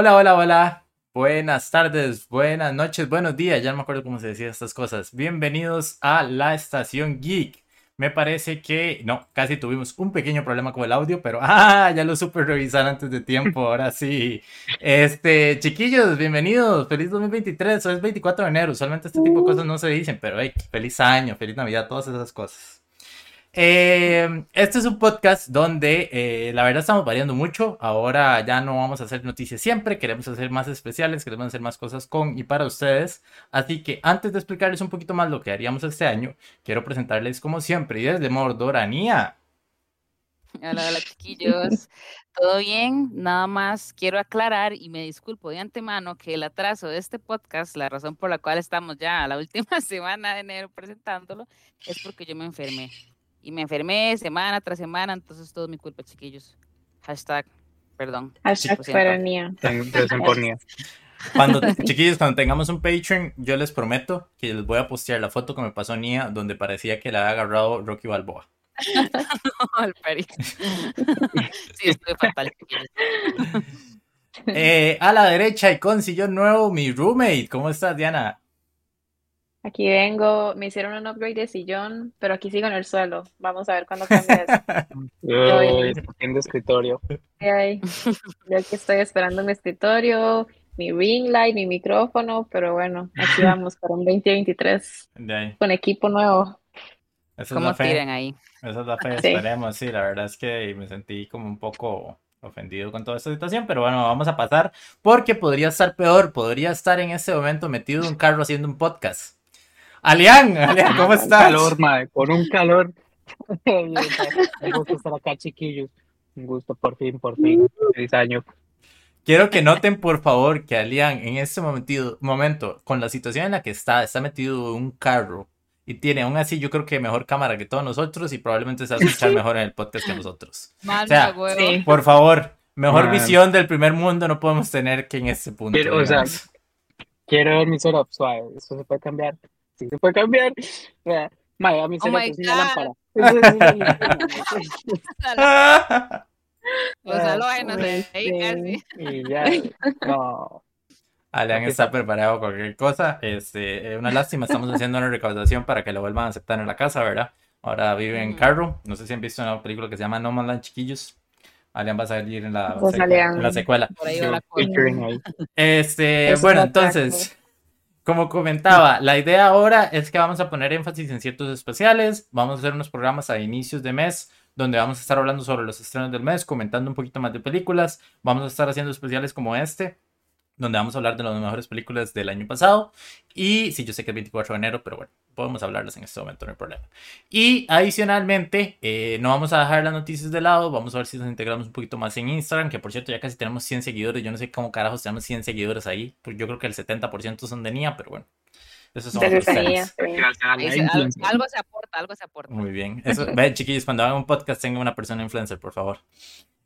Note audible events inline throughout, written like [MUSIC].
Hola, hola, hola. Buenas tardes, buenas noches, buenos días. Ya no me acuerdo cómo se decía estas cosas. Bienvenidos a la estación Geek. Me parece que no, casi tuvimos un pequeño problema con el audio, pero [LAUGHS] ah, ya lo supe revisar antes de tiempo. Ahora sí. Este, chiquillos, bienvenidos. Feliz 2023. Hoy es 24 de enero. Usualmente este tipo de cosas no se dicen, pero hey, feliz año, feliz Navidad, todas esas cosas. Eh, este es un podcast donde eh, la verdad estamos variando mucho. Ahora ya no vamos a hacer noticias siempre, queremos hacer más especiales, queremos hacer más cosas con y para ustedes. Así que antes de explicarles un poquito más lo que haríamos este año, quiero presentarles como siempre y desde Mordoranía. Hola, hola chiquillos. ¿Todo bien? Nada más quiero aclarar y me disculpo de antemano que el atraso de este podcast, la razón por la cual estamos ya a la [LAUGHS] última semana de enero presentándolo, es porque yo me enfermé y me enfermé semana tras semana, entonces todo mi culpa, chiquillos. Hashtag, perdón. Hashtag peronía. [LAUGHS] Cuando, chiquillos, cuando tengamos un Patreon, yo les prometo que les voy a postear la foto que me pasó Nia, donde parecía que la había agarrado Rocky Balboa. [LAUGHS] no, [LAUGHS] sí, estoy fatal. Eh, a la derecha y con sillón nuevo, mi roommate. ¿Cómo estás, Diana? Aquí vengo, me hicieron un upgrade de sillón, pero aquí sigo en el suelo. Vamos a ver cuándo cambia eso. Yo escritorio. Yo aquí estoy esperando mi escritorio, mi ring light, mi micrófono, pero bueno, aquí [LAUGHS] vamos para un 2023 con equipo nuevo. ¿Cómo tiren ahí? Esa es la fe, esperemos, sí, la verdad es que me sentí como un poco ofendido con toda esta situación, pero bueno, vamos a pasar porque podría estar peor, podría estar en este momento metido en un carro haciendo un podcast. Alian, Alian, ¿cómo estás? Calor, madre, con un calor. [LAUGHS] un gusto estar acá, chiquillos. Un gusto, por fin, por fin. Feliz año. Quiero que noten, por favor, que Alian en este momento, momento, con la situación en la que está, está metido en un carro y tiene aún así, yo creo que mejor cámara que todos nosotros y probablemente se va a [LAUGHS] escuchar mejor en el podcast que nosotros. o sea, por favor, mejor visión del primer mundo no podemos tener que en este punto. Quiero, o sea, quiero ver mi setup suave, eso se puede cambiar sí se puede cambiar. A mí se oh me una lámpara. [LAUGHS] [LAUGHS] Los halógenos de ahí casi. Y ya, no. Alian está preparado con cualquier cosa. Este, una lástima, estamos haciendo una recaudación para que lo vuelvan a aceptar en la casa, ¿verdad? Ahora vive en Carro. No sé si han visto una película que se llama No Man Land Chiquillos. Alian va a salir en la, en la secuela. Por ahí la este, bueno, entonces, como comentaba, la idea ahora es que vamos a poner énfasis en ciertos especiales, vamos a hacer unos programas a inicios de mes donde vamos a estar hablando sobre los estrenos del mes, comentando un poquito más de películas, vamos a estar haciendo especiales como este, donde vamos a hablar de las mejores películas del año pasado. Y sí, yo sé que es 24 de enero, pero bueno, podemos hablarlas en este momento, no hay problema. Y adicionalmente, eh, no vamos a dejar las noticias de lado, vamos a ver si nos integramos un poquito más en Instagram, que por cierto ya casi tenemos 100 seguidores, yo no sé cómo carajos tenemos 100 seguidores ahí, porque yo creo que el 70% son de Nia, pero bueno. Eso son algo, se aporta, algo se aporta. Muy bien. [LAUGHS] Eso, ve, chiquillos, cuando hagan un podcast tengan una persona influencer, por favor. [LAUGHS]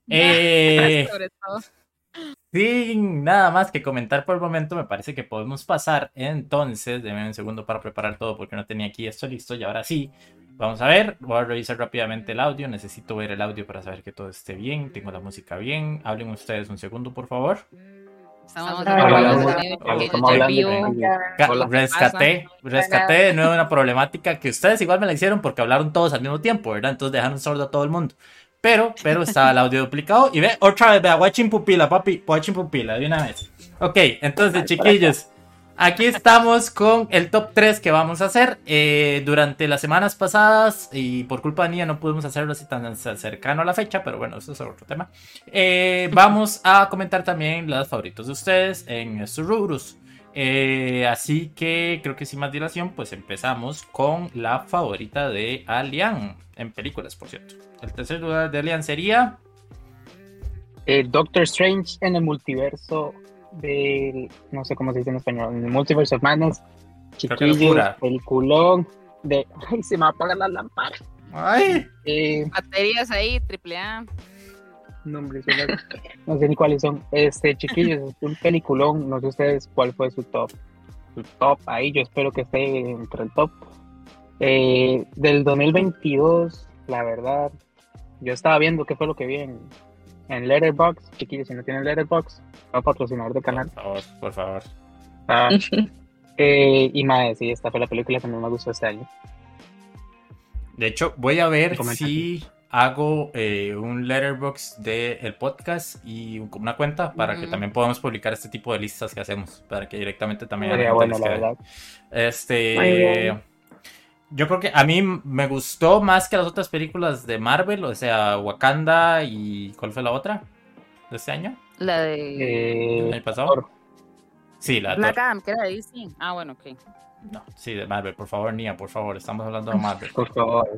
Eh, Sobre todo. Sin nada más que comentar por el momento, me parece que podemos pasar. Entonces, denme un segundo para preparar todo porque no tenía aquí esto listo. Y ahora sí, vamos a ver. Voy a revisar rápidamente el audio. Necesito ver el audio para saber que todo esté bien. Tengo la música bien. Hablen ustedes un segundo, por favor. Estamos rescaté, rescaté de nuevo una problemática que ustedes igual me la hicieron porque hablaron todos al mismo tiempo, ¿verdad? Entonces dejaron sordo a todo el mundo. Pero, pero está el audio duplicado. Y ve, otra vez, vea, watching pupila, papi, watching pupila, de una vez. Ok, entonces, chiquillos, [LAUGHS] aquí estamos con el top 3 que vamos a hacer. Eh, durante las semanas pasadas, y por culpa mía no pudimos hacerlo así tan cercano a la fecha, pero bueno, eso es otro tema. Eh, [LAUGHS] vamos a comentar también los favoritos de ustedes en Sururus. Eh, así que creo que sin más dilación, pues empezamos con la favorita de Alian en películas, por cierto. El tercer lugar de Alian sería eh, Doctor Strange en el multiverso de no sé cómo se dice en español, en el Multiverse of Madness. Chiquillos, peliculón de [LAUGHS] ay se me va a apagar la lámpara. Ay. Eh, Baterías ahí, triple A nombres, no sé ni cuáles son. Este, chiquillos, es un peliculón, no sé ustedes cuál fue su top. Su top, ahí yo espero que esté entre el top. Eh, del 2022, la verdad, yo estaba viendo qué fue lo que vi en, en Letterboxd. Chiquillos, si no tienen Letterboxd, no patrocinador del canal. Por favor, por favor. Ah, [LAUGHS] eh, y más, sí, esta fue la película que más me gustó este año. De hecho, voy a ver si hago eh, un letterbox del podcast y una cuenta para que también podamos publicar este tipo de listas que hacemos, para que directamente también... bueno, la verdad. Este... Yo creo que a mí me gustó más que las otras películas de Marvel, o sea, Wakanda y ¿cuál fue la otra de este año? La de... ¿El año pasado? Sí, la de... que era de Disney. Ah, bueno, ok. No, sí, de Marvel, por favor, Nia, por favor, estamos hablando de Marvel. Por favor,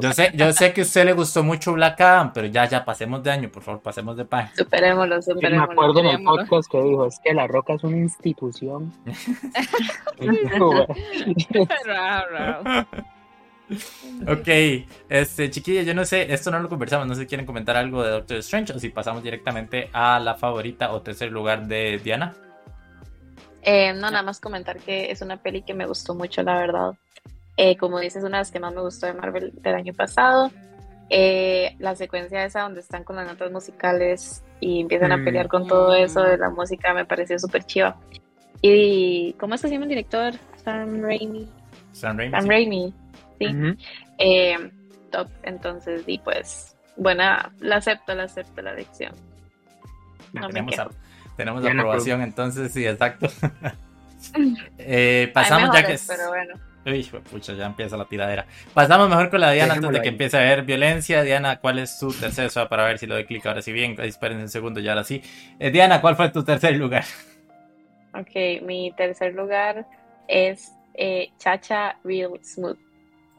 Yo sé, yo sé que a usted le gustó mucho Black Adam, pero ya, ya, pasemos de año, por favor, pasemos de página. Superémoslo, superémoslo. me acuerdo en el podcast que dijo, es que La Roca es una institución. [LAUGHS] ok, este, chiquilla, yo no sé, esto no lo conversamos, no sé si quieren comentar algo de Doctor Strange o si pasamos directamente a la favorita o tercer lugar de Diana. Eh, no, nada más comentar que es una peli que me gustó mucho, la verdad. Eh, como dices, una de las que más me gustó de Marvel del año pasado. Eh, la secuencia esa donde están con las notas musicales y empiezan a pelear con todo eso de la música me pareció súper chiva. Y ¿cómo está haciendo el director? Sam Raimi. Sam Raimi. Sam Raimi, sí. top, entonces, y pues, buena, la acepto, la acepto la adicción. No me quedo. Tenemos aprobación, entonces sí, exacto. [LAUGHS] eh, pasamos ya que. Pero bueno. Uy, pucha, ya empieza la tiradera. Pasamos mejor con la Diana antes de que empiece a haber violencia. Diana, ¿cuál es tu tercer? O para ver si lo doy clic ahora sí bien. Esperen un segundo, ya ahora sí. Eh, Diana, ¿cuál fue tu tercer lugar? [LAUGHS] Ok, mi tercer lugar es eh, Chacha Real Smooth.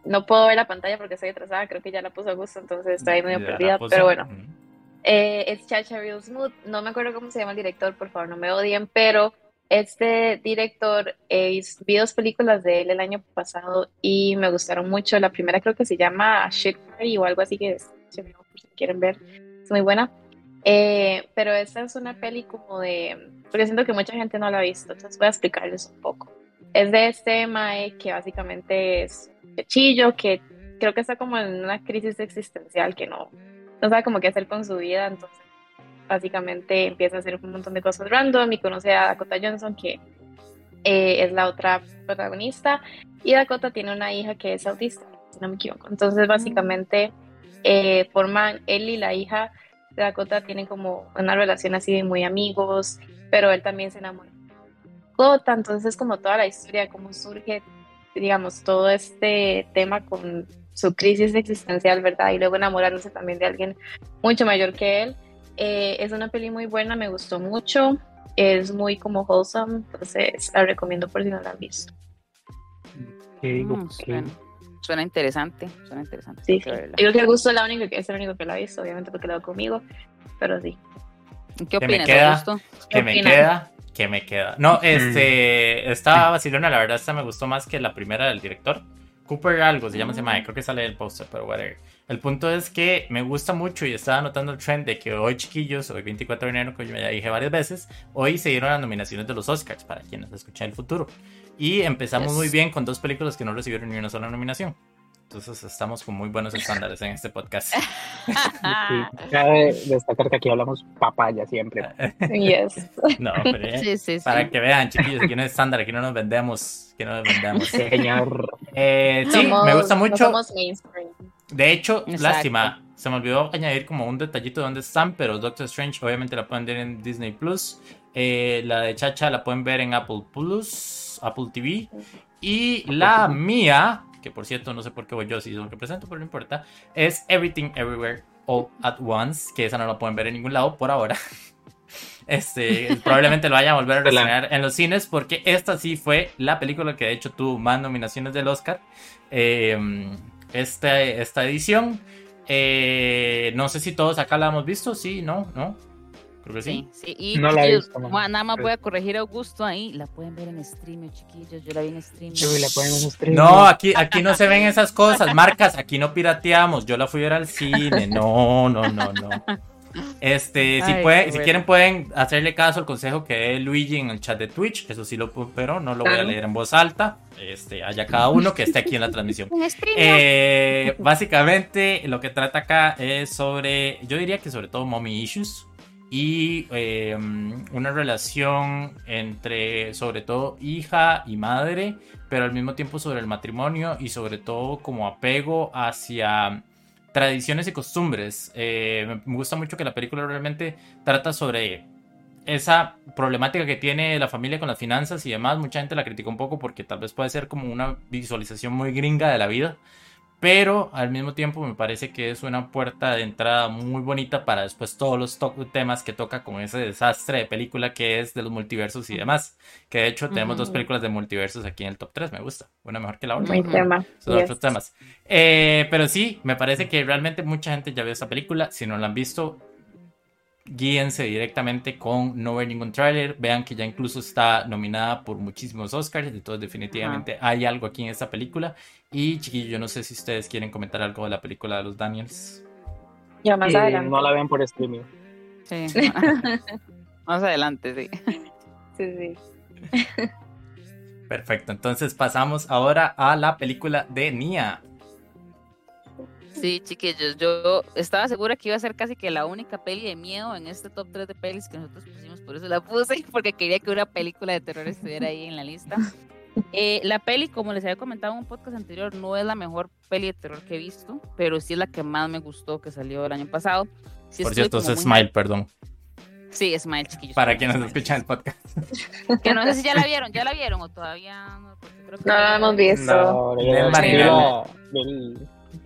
No puedo ver la pantalla porque estoy atrasada, creo que ya la puso a gusto, entonces estoy medio perdida, pero bueno. Eh, es Chacha Real Smooth. No me acuerdo cómo se llama el director, por favor, no me odien, pero este director eh, vi dos películas de él el año pasado y me gustaron mucho. La primera creo que se llama Shit Party o algo así que es, si quieren ver, es muy buena. Eh, pero esta es una peli como de, porque siento que mucha gente no la ha visto, entonces voy a explicarles un poco. Es de este Mae que básicamente es chillo, que creo que está como en una crisis existencial que no, no sabe cómo qué hacer con su vida, entonces básicamente empieza a hacer un montón de cosas random y conoce a Dakota Johnson, que eh, es la otra protagonista, y Dakota tiene una hija que es autista, si no me equivoco. Entonces básicamente eh, forman, él y la hija de Dakota tienen como una relación así de muy amigos, pero él también se enamora de Dakota, entonces como toda la historia, cómo surge, digamos, todo este tema con su crisis existencial, ¿verdad? Y luego enamorándose también de alguien mucho mayor que él. Eh, es una peli muy buena, me gustó mucho, es muy como wholesome, entonces la recomiendo por si no la han visto. Mm, suena, interesante, suena interesante. Sí, sí. Yo creo que Gusto es, la única, es el único que la ha visto, obviamente porque la conmigo, pero sí. ¿Qué opinas, Augusto? ¿Qué me queda? ¿Qué me queda? No, este, esta vacilona, la verdad, esta me gustó más que la primera del director. Cooper algo, se llama ese mae, creo que sale el póster, pero whatever. El punto es que me gusta mucho y estaba notando el trend de que hoy, chiquillos, hoy 24 de enero, que yo ya dije varias veces, hoy se dieron las nominaciones de los Oscars para quienes escuchan el futuro. Y empezamos muy bien con dos películas que no recibieron ni una sola nominación. Entonces estamos con muy buenos estándares en este podcast. [LAUGHS] cabe destacar que aquí hablamos papaya siempre. [LAUGHS] Yes. No, pero eh, para que vean, chiquillos, aquí no es estándar, aquí no nos vendemos, aquí no nos vendemos. Señor. Eh, sí, me gusta mucho. de hecho, lástima, se me olvidó añadir como un detallito de dónde están, pero Doctor Strange obviamente la pueden ver en Disney Plus. Eh, la de Chacha la pueden ver en Apple Plus, Apple TV. Y la mía, que por cierto no sé por qué voy yo si es lo que presento, pero no importa, es Everything Everywhere All at Once, que esa no la pueden ver en ningún lado por ahora. [LAUGHS] Este, probablemente lo vaya a volver a [LAUGHS] reseñar en los cines porque esta sí fue la película que de hecho tuvo más nominaciones del Oscar. Eh, esta, esta edición. Eh, no sé si todos acá la hemos visto, sí, no, no. Creo que sí. sí, Y no la he visto, nada más voy a corregir a Augusto ahí. La pueden ver en stream, chiquillos. Yo la vi en stream. la pueden en stream. No, aquí, aquí no se ven esas cosas. Marcas, aquí no pirateamos. Yo la fui a ver al cine. No, no, no, no. Este, si, puede, si quieren pueden hacerle caso al consejo que dé Luigi en el chat de Twitch, eso sí lo pero no lo voy a leer en voz alta. Este, haya cada uno que esté aquí en la transmisión. [LAUGHS] Eh, básicamente lo que trata acá es sobre, yo diría que sobre todo mommy issues y em, una relación entre sobre todo hija y madre, pero al mismo tiempo sobre el matrimonio y sobre todo como apego hacia tradiciones y costumbres. Eh, me gusta mucho que la película realmente trata sobre esa problemática que tiene la familia con las finanzas y demás. Mucha gente la critica un poco porque tal vez puede ser como una visualización muy gringa de la vida pero al mismo tiempo me parece que es una puerta de entrada muy bonita para después todos los temas que toca con ese desastre de película que es de los multiversos y demás. Que de hecho tenemos dos películas de multiversos aquí en el top 3, me gusta. Una mejor que la otra. Muy tema. Son otros temas. Eh, pero sí, me parece que realmente mucha gente ya vio esa película. Si no la han visto, guíense directamente con no ver ningún tráiler, vean que ya incluso está nominada por muchísimos Oscars, entonces definitivamente hay algo aquí en esta película. Y chiquillo, yo no sé si ustedes quieren comentar algo de la película de los Daniels. Ya más adelante. No la ven por streaming. Sí. [LAUGHS] [LAUGHS] más adelante, sí. Sí, sí. Perfecto, entonces pasamos ahora a la película de Nia. Sí, chiquillos, yo estaba segura que iba a ser casi que la única peli de miedo en este top 3 de pelis que nosotros pusimos, por eso la puse, porque quería que una película de terror estuviera ahí en la lista. Eh, la peli, como les había comentado en un podcast anterior, no es la mejor peli de terror que he visto, pero sí es la que más me gustó que salió el año pasado. por cierto, es Smile, perdón. Sí, Smile, chiquillos. Para quienes escuchan el podcast. Que no sé si ya la vieron, ¿ya la vieron o todavía no? Creo que no la hemos visto. No, no,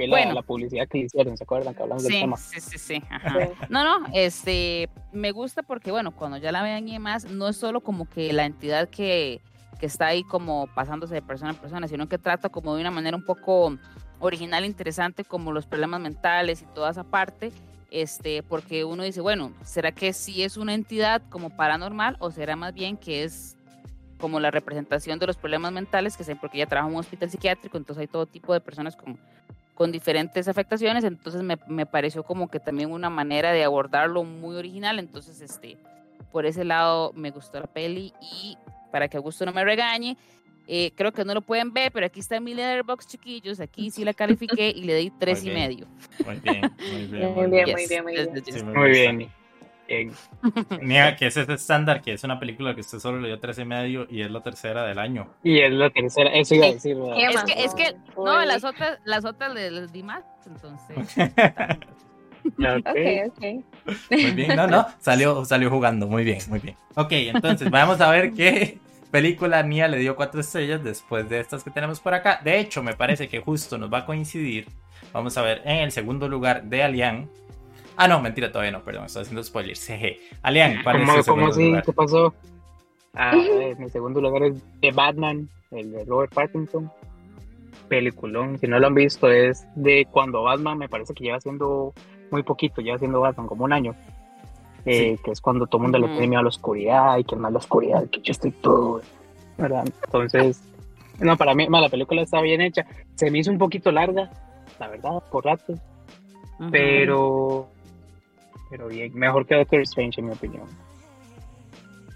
bueno. la, publicidad que hicieron, ¿se acuerdan que hablamos del tema? Sí, sí, sí. No, no, este, me gusta porque, bueno, cuando ya la vean y demás, no es solo como que la entidad que, que está ahí como pasándose de persona a persona, sino que trata como de una manera un poco original, interesante, como los problemas mentales y toda esa parte, este, porque uno dice, bueno, ¿será que sí es una entidad como paranormal o será más bien que es como la representación de los problemas mentales, que sé, porque ella trabaja en un hospital psiquiátrico, entonces hay todo tipo de personas con con diferentes afectaciones, entonces me, me, pareció como que también una manera de abordarlo muy original, entonces este, por ese lado me gustó la peli y para que Augusto no me regañe, eh, creo que no lo pueden ver, pero aquí está mi letterbox, chiquillos, aquí sí la califiqué y le di [LAUGHS] tres y medio. Muy bien, muy bien. [LAUGHS] Muy bien, muy bien, muy bien. Muy bien. [LAUGHS] Mira, que es ese estándar, que es una película que usted solo le dio tres y medio y es la tercera del año. Y es la tercera, eso iba a decir. Es que, es que, no, las otras, las otras les di más, entonces. [LAUGHS] okay. ok, Muy bien, no, no, salió, salió jugando, muy bien, muy bien. Ok, entonces vamos a ver qué película Nia le dio cuatro estrellas después de estas que tenemos por acá. De hecho, me parece que justo nos va a coincidir. Vamos a ver en el segundo lugar de Alian Ah, no, mentira, todavía no, perdón, estoy haciendo spoilers. [LAUGHS] Jeje. Alian, ¿cuál es tu segundo así? ¿Qué pasó? Ah, mi segundo lugar es The Batman, el de Robert Pattinson. Peliculón, si no lo han visto, es de cuando Batman me parece que lleva siendo muy poquito, lleva siendo Batman como un año. Eh, que es cuando todo el mundo le tiene miedo a la oscuridad y que más la oscuridad, que yo estoy todo, ¿verdad? Entonces, no, para mí, la película está bien hecha. Se me hizo un poquito larga, la verdad, por rato. Pero pero bien, mejor que Doctor Strange en mi opinión.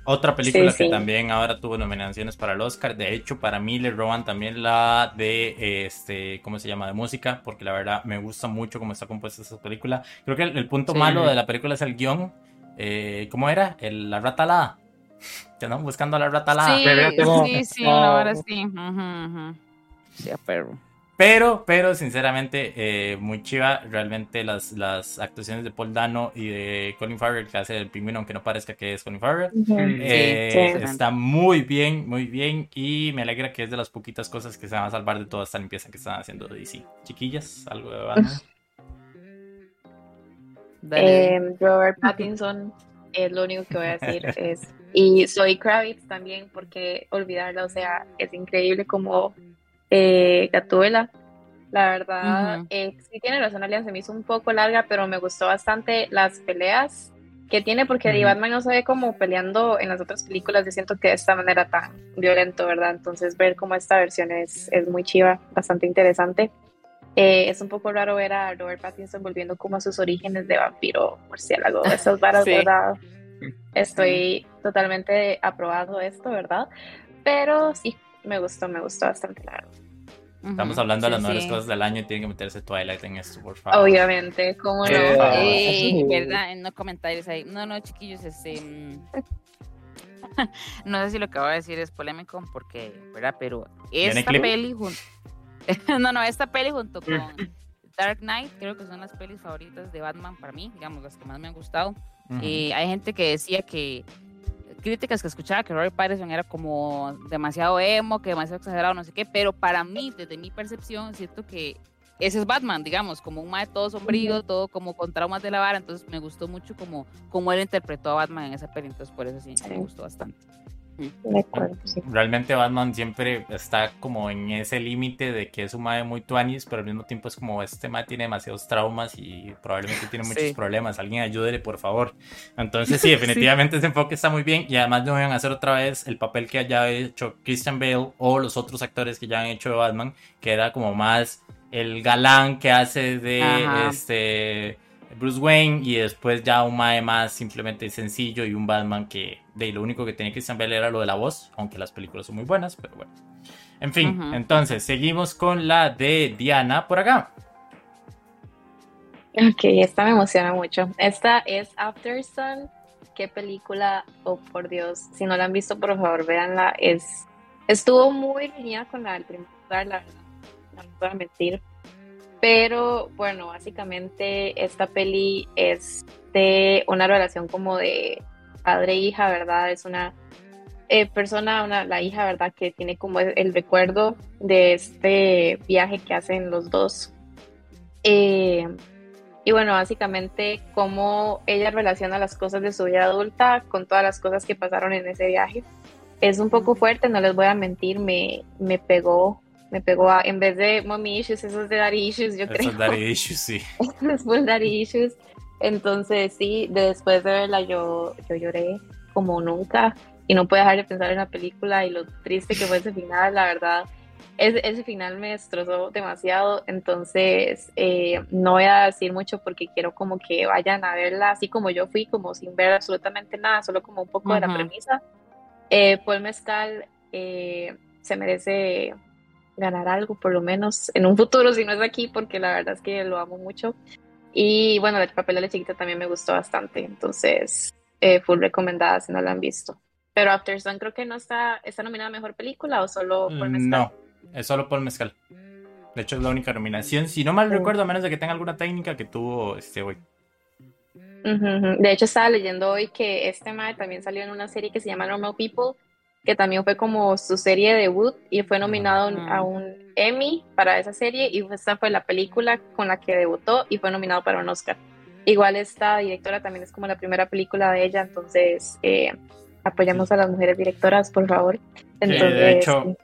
Otra película que también ahora tuvo nominaciones para el Oscar. De hecho, para mí le roban también la de, este, ¿cómo se llama? De música, porque la verdad me gusta mucho cómo está compuesta esa película. Creo que el, punto malo de la película es el guion. Eh, ¿Cómo era? El, la rata alada. [LAUGHS] Que andan buscando a la rata alada. Sí, sí, sí, ahora sí. Sí, a perro. Pero, pero sinceramente, eh, muy chiva. Realmente las, las actuaciones de Paul Dano y de Colin Farrell, que hace el pingüino, aunque no parezca que es Colin Farrell, eh, está muy bien, muy bien. Y me alegra que es de las poquitas cosas que se van a salvar de toda esta limpieza que están haciendo DC. Chiquillas, algo de Batman. Eh, Robert Pattinson es lo único que voy a decir. [LAUGHS] es, y soy Kravitz también, porque olvidarla, o sea, es increíble como eh, Gatúbela. La verdad, eh, sí tiene razón, Alianza, se me hizo un poco larga, pero me gustó bastante las peleas que tiene, porque uh Batman no se ve como peleando en las otras películas, yo siento que de esta manera tan violento, ¿verdad? Entonces ver cómo esta versión es, es muy chiva, bastante interesante. Eh, es un poco raro ver a Robert Pattinson volviendo como a sus orígenes de vampiro murciélago, esas [LAUGHS] varas, ¿verdad? Estoy totalmente aprobado esto, ¿verdad? Pero sí, me gustó, me gustó bastante, la Estamos hablando de las mejores cosas del año y tiene que meterse Twilight en esto, por favor. Obviamente, ¿cómo no? Eh, ¿Verdad? No comentarios ahí. No, no, chiquillos, este. Mm, [LAUGHS] no sé si lo que voy a decir es polémico, porque, ¿verdad? Pero esta peli junto. [LAUGHS] no, no, esta peli junto con Dark Knight, creo que son las pelis favoritas de Batman para mí, digamos, las que más me han gustado. Eh, hay gente que decía que críticas que escuchaba que Robert Pattinson era como demasiado emo, que demasiado exagerado, no sé qué, pero para mí, desde mi percepción, siento que ese es Batman, digamos, como un mae todo sombrío, todo como con traumas de la vara, entonces me gustó mucho como, como él interpretó a Batman en esa peli, entonces por eso sí, me gustó bastante. Realmente Batman siempre está como en ese límite de que es un mae muy tuanis, pero al mismo tiempo es como este mae tiene demasiados traumas y probablemente tiene muchos problemas. Alguien ayúdele, por favor. Entonces, [LAUGHS] sí, definitivamente ese enfoque está muy bien y además no van a hacer otra vez el papel que haya hecho Christian Bale o los otros actores que ya han hecho de Batman, que era como más el galán que hace de este Bruce Wayne y después ya un Mae más simplemente sencillo y un Batman que de lo único que tenía Christian Bale era lo de la voz, aunque las películas son muy buenas, pero bueno. En fin, entonces seguimos con la de Diana por acá. Ok, esta me emociona mucho. Esta es After Sun. Qué película, oh por Dios, si no la han visto, por favor, véanla. Es, estuvo muy línea con la del primer lugar, la, no voy a mentir pero bueno, básicamente esta peli es de una relación como de padre-hija, e ¿verdad? Es una eh, persona, una, la hija, ¿verdad? Que tiene como el, recuerdo de este viaje que hacen los dos. Eh, y bueno, básicamente cómo ella relaciona las cosas de su vida adulta con todas las cosas que pasaron en ese viaje. Es un poco fuerte, no les voy a mentir, me, me pegó me pegó a, en vez de mommy issues, esos de daddy issues, yo creo. Esos daddy [LAUGHS] issues, sí. es full daddy issues. Entonces, sí, después de verla yo, yo lloré como nunca y no puedo dejar de pensar en la película y lo triste que fue ese final, la verdad. Ese, ese final me destrozó demasiado, entonces eh, no voy a decir mucho porque quiero como que vayan a verla así como yo fui, como sin ver absolutamente nada, solo como un poco de la premisa. Eh, Paul Mezcal eh, se merece ganar algo, por lo menos en un futuro, si no es aquí, porque la verdad es que lo amo mucho. Y bueno, el papel de la chiquita también me gustó bastante, entonces eh, full recomendada si no la han visto. Pero After Sun creo que no está, está nominada a Mejor Película o solo por Mezcal. No, es solo por Mezcal. De hecho es la única nominación, si no mal oh. recuerdo, a menos de que tenga alguna técnica que tuvo este hoy. De hecho estaba leyendo hoy que este mae también salió en una serie que se llama Normal People, que también fue como su serie de debut y fue nominado a un Emmy para esa serie y esta fue la película con la que debutó y fue nominado para un Oscar. Igual esta directora también es como la primera película de ella, entonces eh, apoyamos a las mujeres directoras, por favor. de hecho,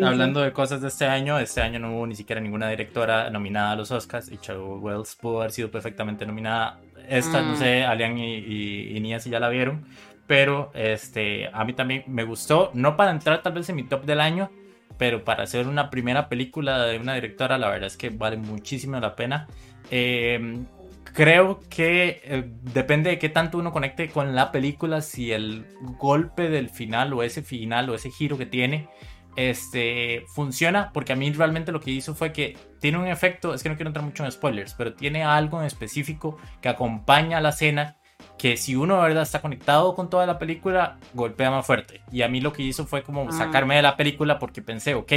hablando de cosas de este año, este año no hubo ni siquiera ninguna directora nominada a los Oscars y Cheryl Wells pudo haber sido perfectamente nominada. Esta, no mm. sé, Alian y, y, y Nia si ya la vieron, pero este, a mí también me gustó, no para entrar tal vez en mi top del año, pero para hacer una primera película de una directora, la verdad es que vale muchísimo la pena. Em, creo que eh, depende de qué tanto uno conecte con la película, si el golpe del final o ese final o ese giro que tiene este, funciona, porque a mí realmente lo que hizo fue que tiene un efecto, es que no quiero entrar mucho en spoilers, pero tiene algo en específico que acompaña a la escena que si uno de verdad está conectado con toda la película, golpea más fuerte. Y a mí lo que hizo fue como ah. sacarme de la película porque pensé, ok,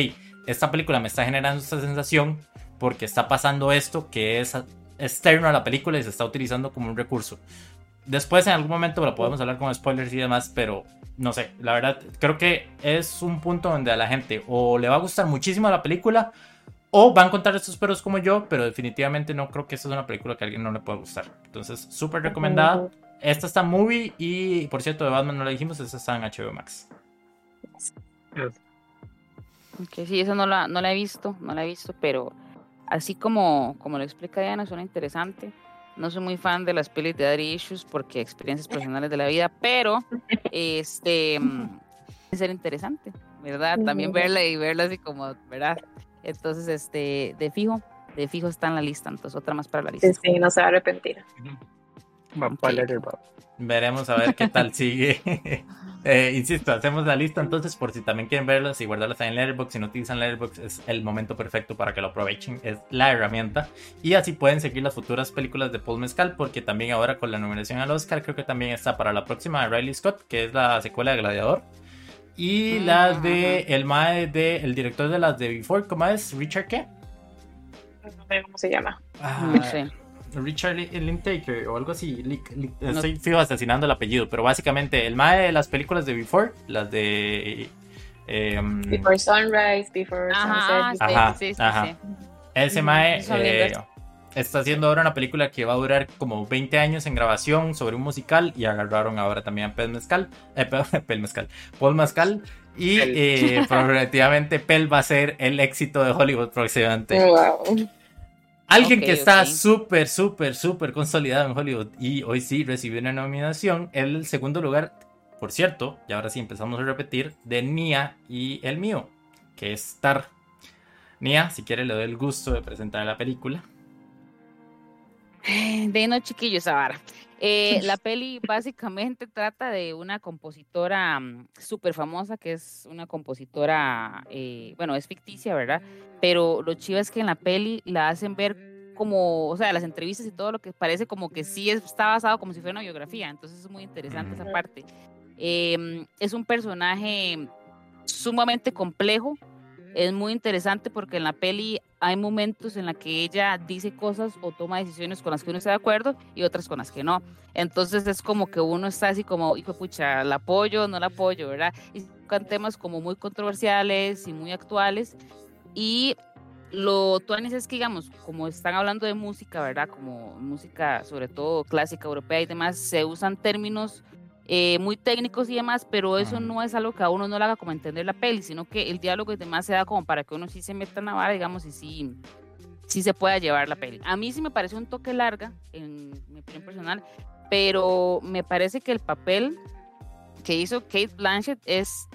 esta película me está generando esta sensación porque está pasando esto que es externo a la película y se está utilizando como un recurso. Después en algún momento lo podemos hablar con spoilers y demás, pero no sé, la verdad creo que es un punto donde a la gente o le va a gustar muchísimo la película o va a encontrar estos perros como yo, pero definitivamente no creo que esta es una película que a alguien no le pueda gustar. Entonces, súper recomendada. Esta está movie y, por cierto, de Batman no la dijimos, esta está en HBO Max. Ok, sí, eso no la, no la he visto, no la he visto, pero así como, como lo explica Diana, suena interesante. No soy muy fan de las pelis de Daddy Issues porque experiencias personales de la vida, pero este mm, ser interesante, ¿verdad? También verla y verla así como, ¿verdad? Entonces, este, de fijo, de fijo está en la lista, entonces otra más para la lista. Sí, sí, no se va a arrepentir. Veremos a ver qué tal [LAUGHS] sigue. [LAUGHS] Eh, insisto, hacemos la lista entonces por si también quieren verlas y guardarlas en Letterboxd. Si no utilizan Letterboxd es el momento perfecto para que lo aprovechen. Es la herramienta. Y así pueden seguir las futuras películas de Paul Mescal porque también ahora con la nominación al Oscar creo que también está para la próxima de Riley Scott, que es la secuela de Gladiador. Y mm, las de el mae de el director de las de Before, ¿cómo es? Richard qué? No sé cómo se llama. Ah, Richard Lintaker o algo así. estoy fijo asesinando el apellido, pero básicamente el mae de las películas de Before, las de. Em, Before Sunrise, Before Sunset. Ajá, sí, sí, ajá. Ese mae eh, está haciendo ahora una película que va a durar como 20 años en grabación sobre un musical y agarraron ahora también a Pel Mezcal, eh, [LAUGHS] Pel Mezcal, Paul Mezcal. Y eh, [LAUGHS] progresivamente Pel va a ser el éxito de Hollywood próximamente. Wow. Alguien que está súper, súper, súper consolidado en Hollywood y hoy sí recibió una nominación, el segundo lugar, por cierto, y ahora sí empezamos a repetir, de Nia y el mío, que es Star. Nia, si quiere le doy el gusto de presentar la película. De no chiquillos, ahora. Eh, [LAUGHS] la peli básicamente trata de una compositora mm, súper famosa, que es una compositora, eh, bueno, es ficticia, ¿verdad? Pero lo chido es que en la peli la hacen ver como, o sea, las entrevistas y todo lo que parece como que sí está basado como si fuera una biografía, entonces es muy interesante esa parte. Em, es un personaje sumamente complejo, es muy interesante porque en la peli hay momentos en la que ella dice cosas o toma decisiones con las que uno está de acuerdo y otras con las que no. Entonces es como que uno está así como, hijo pucha, la apoyo, no la apoyo, ¿verdad? Y con temas como muy controversiales y muy actuales. Y lo tuanis es que, digamos, como están hablando de música, ¿verdad? Como música, sobre todo clásica europea y demás, se usan términos eh, muy técnicos y demás, pero eso no es algo que a uno no le haga como entender la peli, sino que el diálogo y demás se da como para que uno sí se meta en la vara, digamos, y sí, sí se pueda llevar la peli. A mí sí me parece un toque larga, en mi opinión personal, pero me parece que el papel que hizo Kate Blanchett es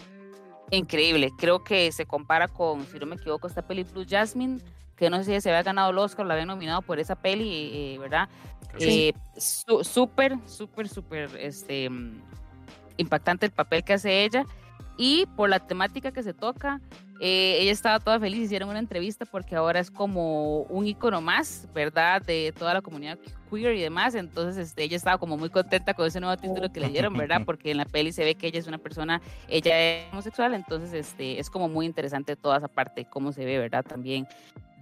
increíble. Creo que se compara con, si no me equivoco, esta peli Blue Jasmine, que no sé si se había ganado el Oscar, la había nominado por esa peli, eh, ¿verdad? Eh, súper, súper, súper este, impactante el papel que hace ella. Y por la temática que se toca, eh, ella estaba toda feliz, hicieron una entrevista porque ahora es como un icono más, ¿verdad? De toda la comunidad queer y demás. Entonces, este, ella estaba como muy contenta con ese nuevo título que le dieron, ¿verdad? [LAUGHS] Porque en la peli se ve que ella es una persona, ella es homosexual, entonces este, es como muy interesante toda esa parte, cómo se ve, ¿verdad? También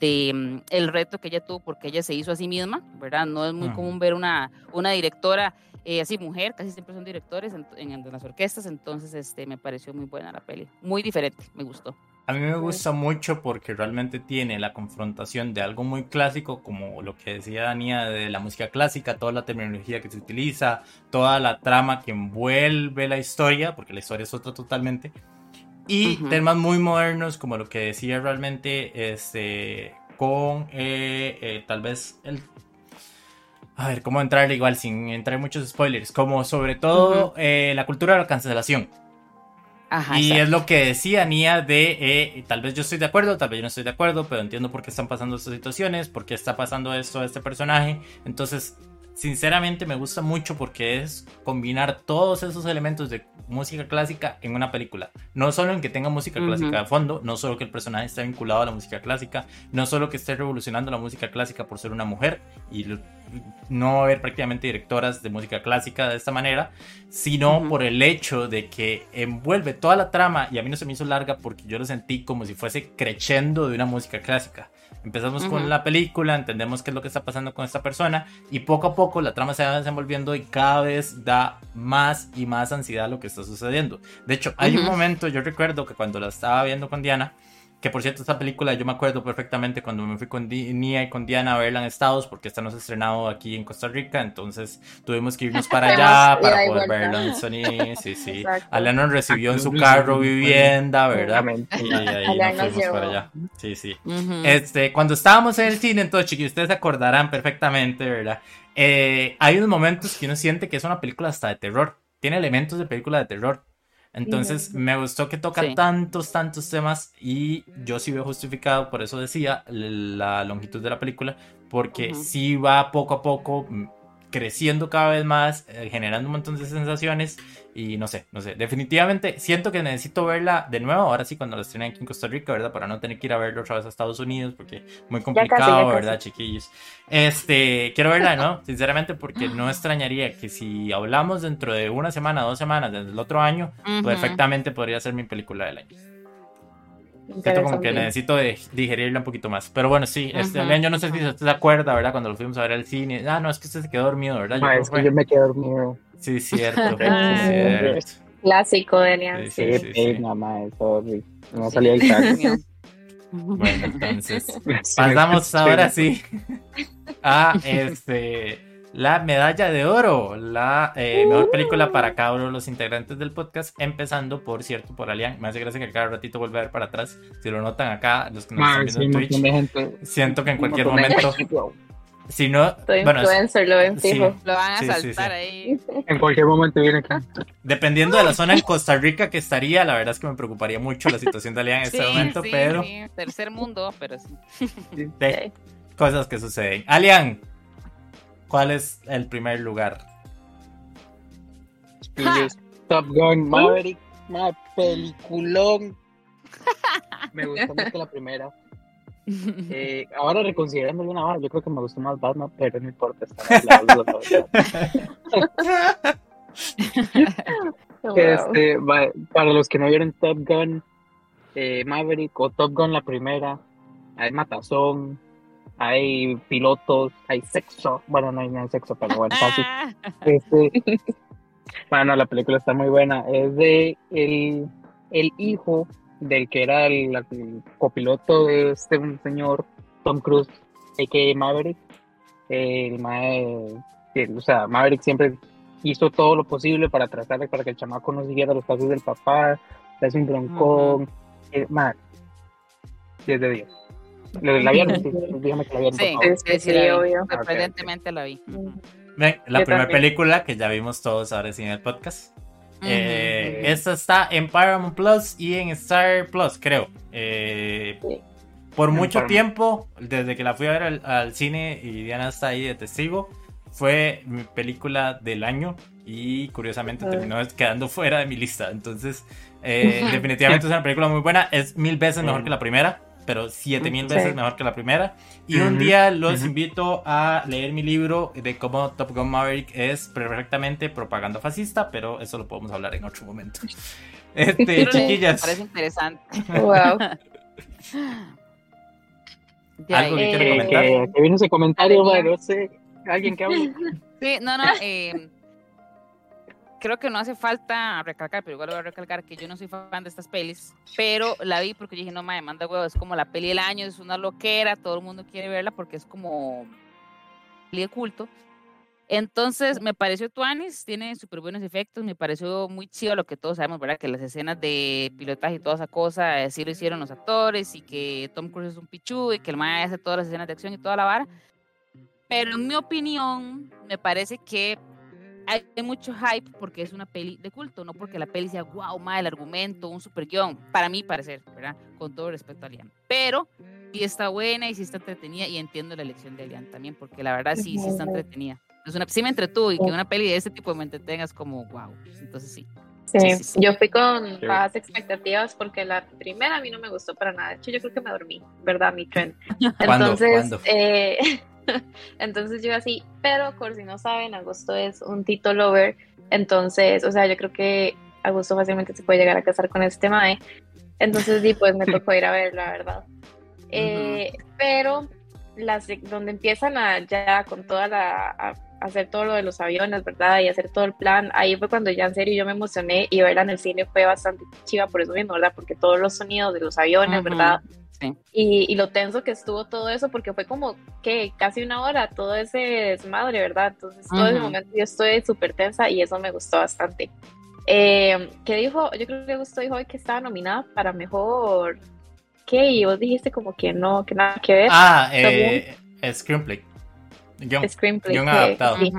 de mm, el reto que ella tuvo porque ella se hizo a sí misma, ¿verdad? No es muy común ver una, una directora eh, así mujer, casi siempre son directores en, en, las orquestas, entonces este, me pareció muy buena la peli, muy diferente, me gustó. A mí me gusta mucho porque realmente tiene la confrontación de algo muy clásico, como lo que decía Dania de la música clásica, toda la terminología que se utiliza, toda la trama que envuelve la historia, porque la historia es otra totalmente, y temas muy modernos, como lo que decía realmente, este, con eh, eh, tal vez el... A ver, ¿cómo entrar igual sin entrar en muchos spoilers? Como sobre todo eh, la cultura de la cancelación. Ajá, y es lo que decía Nia de, tal vez yo estoy de acuerdo, tal vez yo no estoy de acuerdo, pero entiendo por qué están pasando estas situaciones, por qué está pasando esto a este personaje. Entonces, sinceramente me gusta mucho porque es combinar todos esos elementos de música clásica en una película. No solo en que tenga música clásica de fondo, no solo que el personaje esté vinculado a la música clásica, no solo que esté revolucionando la música clásica por ser una mujer y no haber prácticamente directoras de música clásica de esta manera, sino por el hecho de que envuelve toda la trama y a mí no se me hizo larga porque yo lo sentí como si fuese creciendo de una música clásica. Empezamos con la película, entendemos qué es lo que está pasando con esta persona y poco a poco la trama se va desenvolviendo y cada vez da más y más ansiedad a lo que está sucediendo. De hecho, hay un momento, yo recuerdo que cuando la estaba viendo con Diana, que por cierto, esta película yo me acuerdo perfectamente cuando me fui con Nia y con Diana a verla en Estados, porque esta no se ha estrenado aquí en Costa Rica, entonces tuvimos que irnos para [LAUGHS] allá para poder verla en Sony. Sí, sí. Alain nos recibió en su carro vivienda, ¿verdad? Y ahí nos fuimos para allá. Sí, sí. este, cuando estábamos en el cine, entonces, chiquillos, ustedes se acordarán perfectamente, ¿verdad? Eh, hay unos momentos que uno siente que es una película hasta de terror. Tiene elementos de película de terror Entonces, me gustó que toca tantos, tantos temas y yo sí veo justificado, por eso decía, la longitud de la película, porque sí va poco a poco creciendo cada vez más, eh, generando un montón de sensaciones y no sé, no sé, definitivamente siento que necesito verla de nuevo, ahora sí cuando la estrenen aquí en Costa Rica, ¿verdad? Para no tener que ir a verla otra vez a Estados Unidos porque muy complicado, ¿verdad, chiquillos? Este, quiero verla, ¿no? Sinceramente porque no extrañaría que si hablamos dentro de una semana, dos semanas, desde el otro año, perfectamente podría ser mi película del año. Siento como que necesito digerirla un poquito más. Pero bueno, sí, este, yo no sé si usted se acuerda, ¿verdad? Cuando lo fuimos a ver al cine. Ah, no, es que usted se quedó dormido, ¿verdad? Yo, es que yo me quedé dormido. Sí, cierto. [LAUGHS] cierto. Clásico de Elian. Sí, sí, sí, Nada No salía el carro. [LAUGHS] Bueno, entonces [LAUGHS] pasamos ahora sí a este la medalla de oro, la eh, mejor película para cada uno de los integrantes del podcast, empezando por cierto por Alian. Me hace gracia que cada ratito vuelve a ver para atrás. Si lo notan acá, los que nos están viendo en Twitch, siento que en cualquier momento. Si no, bueno, lo ven fijo. lo van a saltar ahí. [LAUGHS] En cualquier momento viene acá. Dependiendo de la zona en Costa Rica que estaría, la verdad es que me preocuparía mucho la situación de Alian en este momento, pero. Tercer mundo, pero sí. Cosas que suceden. Alian, ¿Cuál es el primer lugar? [LAUGHS] Top Gun Maverick, una peliculón. [LAUGHS] Me gustó mucho la primera. Eh, ahora reconsiderándolo una vez, yo creo que me gustó más Batman, pero no importa. [LAUGHS] este, para los que no vieron Top Gun eh, Maverick o Top Gun la primera, hay matazón, hay pilotos, hay sexo. Bueno, no hay, no sexo, pero bueno, fácil. Este, [LAUGHS] bueno, la película está muy buena. Es de el, el hijo del que era el, copiloto de este señor Tom Cruise, a.k.a. Maverick. El o sea, Maverick siempre hizo todo lo posible para tratar de para que el chamaco no siguiera los pasos del papá, es un broncón. Uh eh, 10 de 10. ¿La vieron? Dígame que la vieron. Sí, sí, sí, obvio. Sorprendentemente la vi. La primera película que ya vimos todos ahora sí en el podcast. Eh, esta está en Paramount Plus y en Star Plus, creo. Eh, por mucho tiempo, desde que la fui a ver al, cine y Diana está ahí de testigo, fue mi película del año y curiosamente terminó quedando fuera de mi lista. Entonces, eh, definitivamente es una película muy buena. Es mil veces mejor que la primera pero 7000 veces mejor que la primera. Y un día los invito a leer mi libro de cómo Top Gun Maverick es perfectamente propaganda fascista, pero eso lo podemos hablar en otro momento. [LAUGHS] Este, chiquillas. Parece interesante. Wow. [LAUGHS] ¿Algo que quiere comentar? Eh, que viene ese comentario, no sé. Alguien que hable. [LAUGHS] Sí, no, no. Eh, creo que no hace falta recalcar, pero igual voy a recalcar que yo no soy fan de estas pelis, pero la vi porque dije, no, me manda huevo, es como la peli del año, es una loquera, todo el mundo quiere verla porque es como peli de culto. Entonces, me pareció Tuanis, tiene súper buenos efectos, me pareció muy chido lo que todos sabemos, ¿verdad? Que las escenas de pilotaje y toda esa cosa, eh, lo hicieron los actores y que Tom Cruise es un pichu y que el mae hace todas las escenas de acción y toda la vara. Pero en mi opinión, me parece que hay mucho hype porque es una peli de culto, no porque la peli sea wow, mal el argumento, un super guion, para mí parecer, ¿verdad? Con todo respeto a Lian. Pero sí está buena y sí está entretenida y entiendo la elección de Lian también, porque la verdad sí, sí está entretenida. Es una, sí me entretuvo y que una peli de ese tipo me entretengas como wow, entonces sí. Sí, yo fui con bajas expectativas porque la primera a mí no me gustó para nada. De hecho, yo creo que me dormí, ¿verdad? Mi tren. [LAUGHS] Entonces, Eh, [LAUGHS] [LAUGHS] entonces yo así, pero por si no saben, Agosto es un Tito Lover, entonces, o sea, yo creo que Agosto fácilmente se puede llegar a casar con este mae. Entonces, sí, pues me [LAUGHS] tocó ir a ver, la verdad. Eh, pero las donde empiezan a ya con toda la a hacer todo lo de los aviones, ¿verdad? Y hacer todo el plan, ahí fue cuando ya en serio yo me emocioné y verla en el cine fue bastante chiva por eso mismo, ¿verdad? Porque todos los sonidos de los aviones, ¿verdad? Y, lo tenso que estuvo todo eso, porque fue como que casi una hora todo ese desmadre, ¿verdad? Entonces, todo ese momento yo estoy súper tensa y eso me gustó bastante. Eh, ¿Qué dijo? Yo creo que Gusto dijo que estaba nominada para mejor. ¿Qué? Y vos dijiste como que no, que nada que ver. Ah, eh, Screenplay. Screenplay. adaptado. Sí,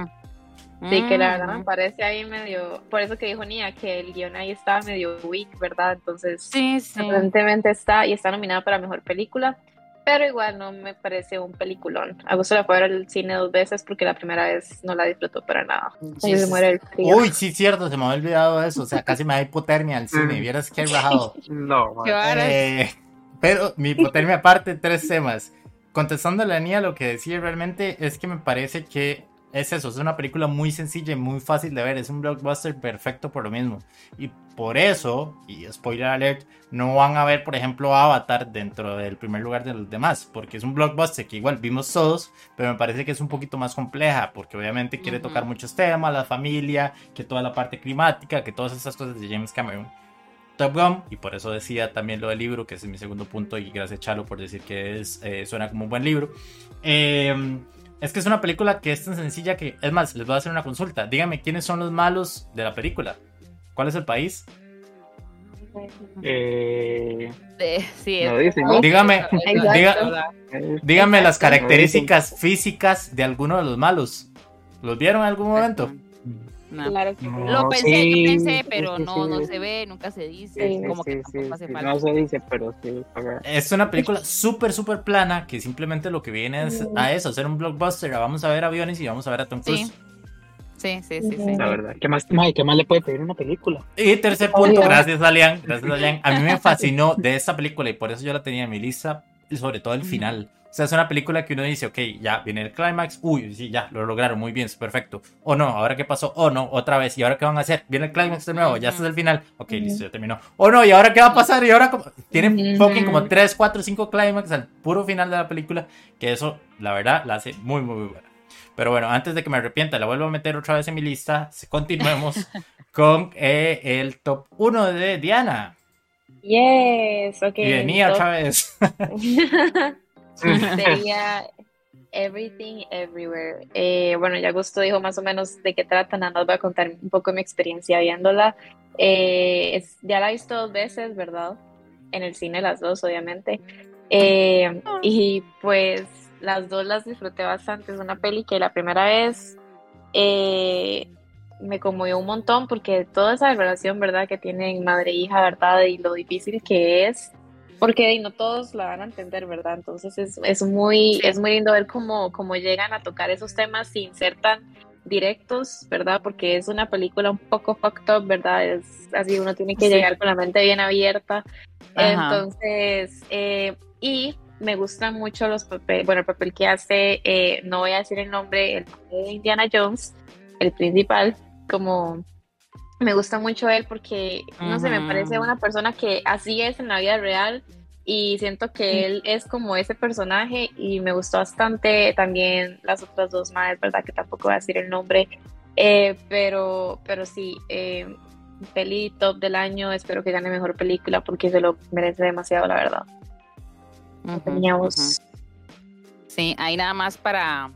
que la verdad me mm. parece ahí medio, por eso que dijo Nia, que el guion ahí estaba medio weak, ¿verdad? Entonces, sí, sí. evidentemente está y está nominada para Mejor Película, pero igual no me parece un peliculón. A gusto la fue ver al cine dos veces porque la primera vez no la disfrutó para nada. se muere el frío. Uy, sí, cierto, se me había olvidado eso, o sea, casi me da hipotermia al cine, mm. vieras que he bajado. [LAUGHS] No, eh, pero mi hipotermia aparte, tres temas. Contestando a la Nia, lo que decía realmente es que me parece que es eso, es una película muy sencilla y muy fácil de ver, es un blockbuster perfecto por lo mismo. Y por eso, y spoiler alert, no van a ver, por ejemplo, Avatar dentro del primer lugar de los demás, porque es un blockbuster que igual vimos todos, pero me parece que es un poquito más compleja, porque obviamente quiere tocar muchos temas, la familia, que toda la parte climática, que todas esas cosas de James Cameron. Top Gun, y por eso decía también lo del libro, que es mi segundo punto, y gracias Chalo por decir que es, eh, suena como un buen libro. Eh, es que es una película que es tan sencilla que, es más, les voy a hacer una consulta. Díganme quiénes son los malos de la película. ¿Cuál es el país? Eh, sí, Dígame, dígame las características físicas de alguno de los malos. ¿Los vieron en algún momento? Lo pensé, yo pensé, pero no, no se ve, nunca se dice. como que hace falta. No se dice, pero sí. Es una película súper, súper plana que simplemente lo que viene es a eso, hacer un blockbuster. Vamos a ver aviones y vamos a ver a Tom Cruise. Sí, sí, sí, sí. La verdad. ¿Qué más, ¿Qué más le puede pedir una película? Y tercer punto, gracias Alian, gracias Alian. A mí me fascinó de esta película y por eso yo la tenía en mi lista, y sobre todo el final. Sea, es una película que uno dice, ok, ya viene el clímax, uy, sí, ya, lo lograron, muy bien, es perfecto. O no, ahora qué pasó, o no, otra vez, y ahora qué van a hacer, viene el clímax de nuevo, ya está el final, ok, listo, ya terminó. O no, y ahora qué va a pasar, y ahora como... tiene fucking como 3, 4, 5 clímax al puro final de la película, que eso, la verdad, la hace muy, muy, muy buena. Pero bueno, antes de que me arrepienta, la vuelvo a meter otra vez en mi lista, continuemos [LAUGHS] con eh, el top 1 de Diana. Yes, ok. Y venía otra vez. [LAUGHS] [LAUGHS] [LAUGHS] Sería Everything Everywhere. Eh, bueno, ya Gusto dijo más o menos de qué trata, nada más voy a contar un poco mi experiencia viéndola. Eh, ya la he visto dos veces, ¿verdad? En el cine, las dos, obviamente. Eh, y pues las dos las disfruté bastante. Es una peli que la primera vez me conmovió un montón porque toda esa relación, ¿verdad? Que tienen madre e hija, ¿verdad? Y lo difícil que es porque no todos la van a entender, ¿verdad? Entonces es, es muy, es muy lindo ver cómo, cómo llegan a tocar esos temas sin ser tan directos, ¿verdad? Porque es una película un poco fucked up, ¿verdad? Es así, uno tiene que llegar con la mente bien abierta. Entonces, eh, y me gustan mucho los papeles, bueno, el papel que hace, eh, no voy a decir el nombre, el de Indiana Jones, el principal, como me gusta mucho él porque, no sé, me parece una persona que así es en la vida real y siento que él es como ese personaje y me gustó bastante también las otras dos madres, ¿verdad? Que tampoco voy a decir el nombre, eh, pero, pero sí, eh, peli top del año, espero que gane mejor película porque se lo merece demasiado, la verdad. Sí, ahí nada más para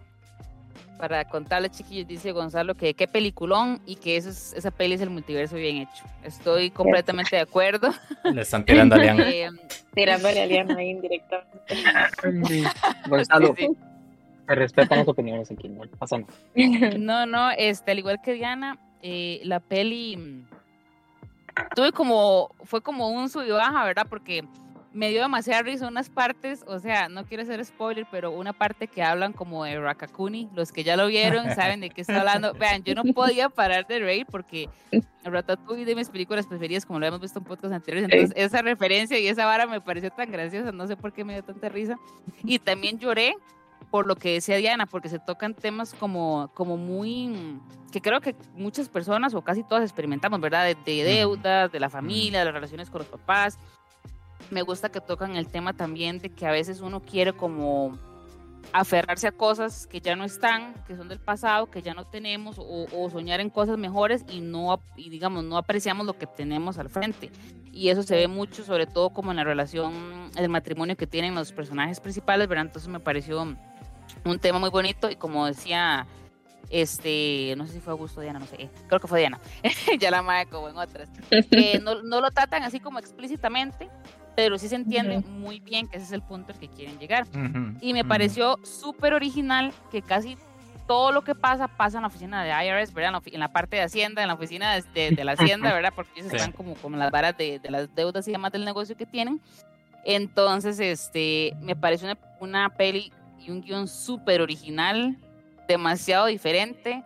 para contarles, chiquillos, dice Gonzalo que qué peliculón y que eso es, esa peli es el multiverso bien hecho. Estoy completamente de acuerdo. [LAUGHS] Le están tirando a Liana. [LAUGHS] Eh, Tirándole a Liana ahí indirectamente. [LAUGHS] Gonzalo, sí, te respetan las opiniones aquí, no pasa nada. No, no, este, al igual que Diana, eh, la peli mm, tuve como, fue como un sub y baja, ¿verdad? Porque me dio demasiada risa unas partes, o sea, no quiero hacer spoiler, pero una parte que hablan como de Rakakuni, los que ya lo vieron saben de qué estoy hablando. [LAUGHS] Vean, yo no podía parar de reír porque Ratatouille de mis películas preferidas, como lo hemos visto en podcast anteriores, entonces esa referencia y esa vara me pareció tan graciosa, no sé por qué me dio tanta risa. Y también lloré por lo que decía Diana, porque se tocan temas como, como muy, que creo que muchas personas o casi todas experimentamos, ¿verdad? De, de deudas, de la familia, de las relaciones con los papás, me gusta que tocan el tema también de que a veces uno quiere como aferrarse a cosas que ya no están, que son del pasado, que ya no tenemos, o, soñar en cosas mejores y no, y digamos, no apreciamos lo que tenemos al frente. Y eso se ve mucho, sobre todo como en la relación, el matrimonio que tienen los personajes principales, ¿verdad? Entonces me pareció un tema muy bonito y como decía, este, no sé si fue Augusto Diana, no sé, creo que fue Diana, [LAUGHS] ya la madre como en otras, que no, no lo tratan así como explícitamente, pero sí se entiende muy bien que ese es el punto al que quieren llegar. Y me pareció súper original que casi todo lo que pasa pasa en la oficina de IRS, ¿verdad? En la, parte de Hacienda, en la oficina de, de, la Hacienda, ¿verdad? Porque ellos están como, como las varas de, de, las deudas y demás del negocio que tienen. Entonces, este, me parece una, una peli y un guion súper original, demasiado diferente.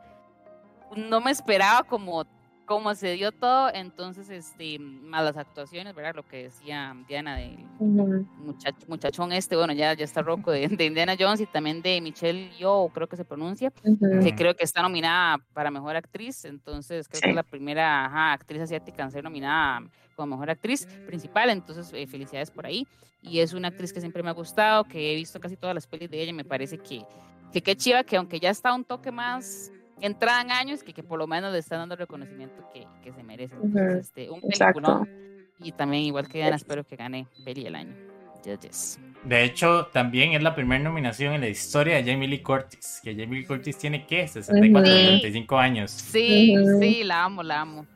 No me esperaba como como se dio todo, entonces, este, malas actuaciones, ¿verdad? Lo que decía Diana del muchachón este, bueno, ya, ya está roco de, Indiana Jones y también de Michelle Yeoh, creo que se pronuncia, que creo que está nominada para Mejor Actriz, entonces creo que es la primera actriz asiática en ser nominada como Mejor Actriz principal, entonces eh, felicidades por ahí. Y es una actriz que siempre me ha gustado, que he visto casi todas las pelis de ella, me parece que, que qué chiva, que aunque ya está un toque más entraban años que, que por lo menos le están dando el reconocimiento que, que se merece. este, un película. Y también, igual que Diana, espero que gane Peli el año. De hecho, también es la primera nominación en la historia de Jamie Lee Curtis. Que Jamie Lee Curtis tiene, ¿qué? 64, 35 años. Sí, sí, la amo, la amo.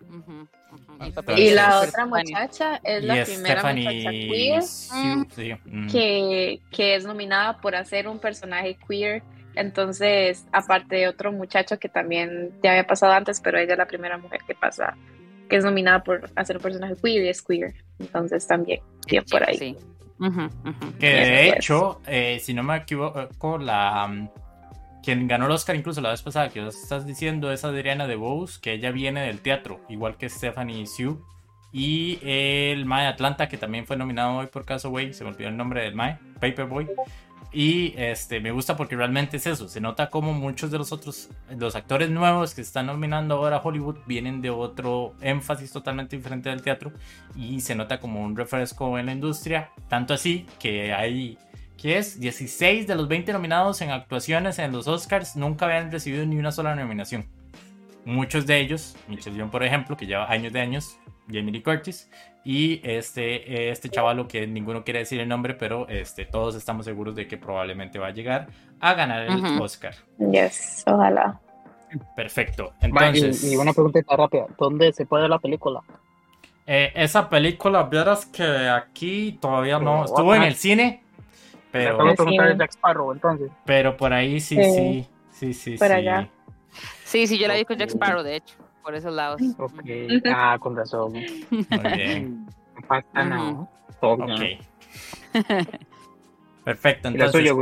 Y la otra muchacha es la primera muchacha queer mm. que, que es nominada por hacer un personaje queer entonces, aparte de otro muchacho que también ya había pasado antes, pero ella es la primera mujer que pasa, que es nominada por hacer un personaje queer y es queer. Entonces también, bien por ahí. Que de hecho, eh, si no me equivoco, la mm, quien ganó el Oscar incluso la vez pasada que estás diciendo es Adriana de Bose, que ella viene del teatro, igual que Stephanie Sue. Y el Mae de Atlanta, que también fue nominado hoy por caso, güey, se me olvidó el nombre del Mae, Paperboy. Y este, me gusta porque realmente es eso. Se nota como muchos de los otros, los actores nuevos que están nominando ahora a Hollywood vienen de otro énfasis totalmente diferente del teatro. Y se nota como un refresco en la industria. Tanto así que hay, que es 16 de los 20 nominados en actuaciones en los Oscars nunca habían recibido ni una sola nominación. Muchos de ellos, Michelle Yeoh por ejemplo, que lleva años de años, Jamie Lee Curtis, y este, este chavalo que ninguno quiere decir el nombre, pero este, todos estamos seguros de que probablemente va a llegar a ganar el Oscar. Yes, ojalá. Perfecto. Entonces, y, una pregunta rápida, ¿dónde se puede ver la película? Eh, esa película, verás que aquí todavía no, estuvo en el cine, pero... entonces. Pero por ahí sí, sí, sí, sí, sí. allá. Sí, sí, yo la vi con Jack Sparrow, de hecho por esos lados. Ok, ah, con razón. Muy bien. No pasa nada. Ok. Perfecto, entonces.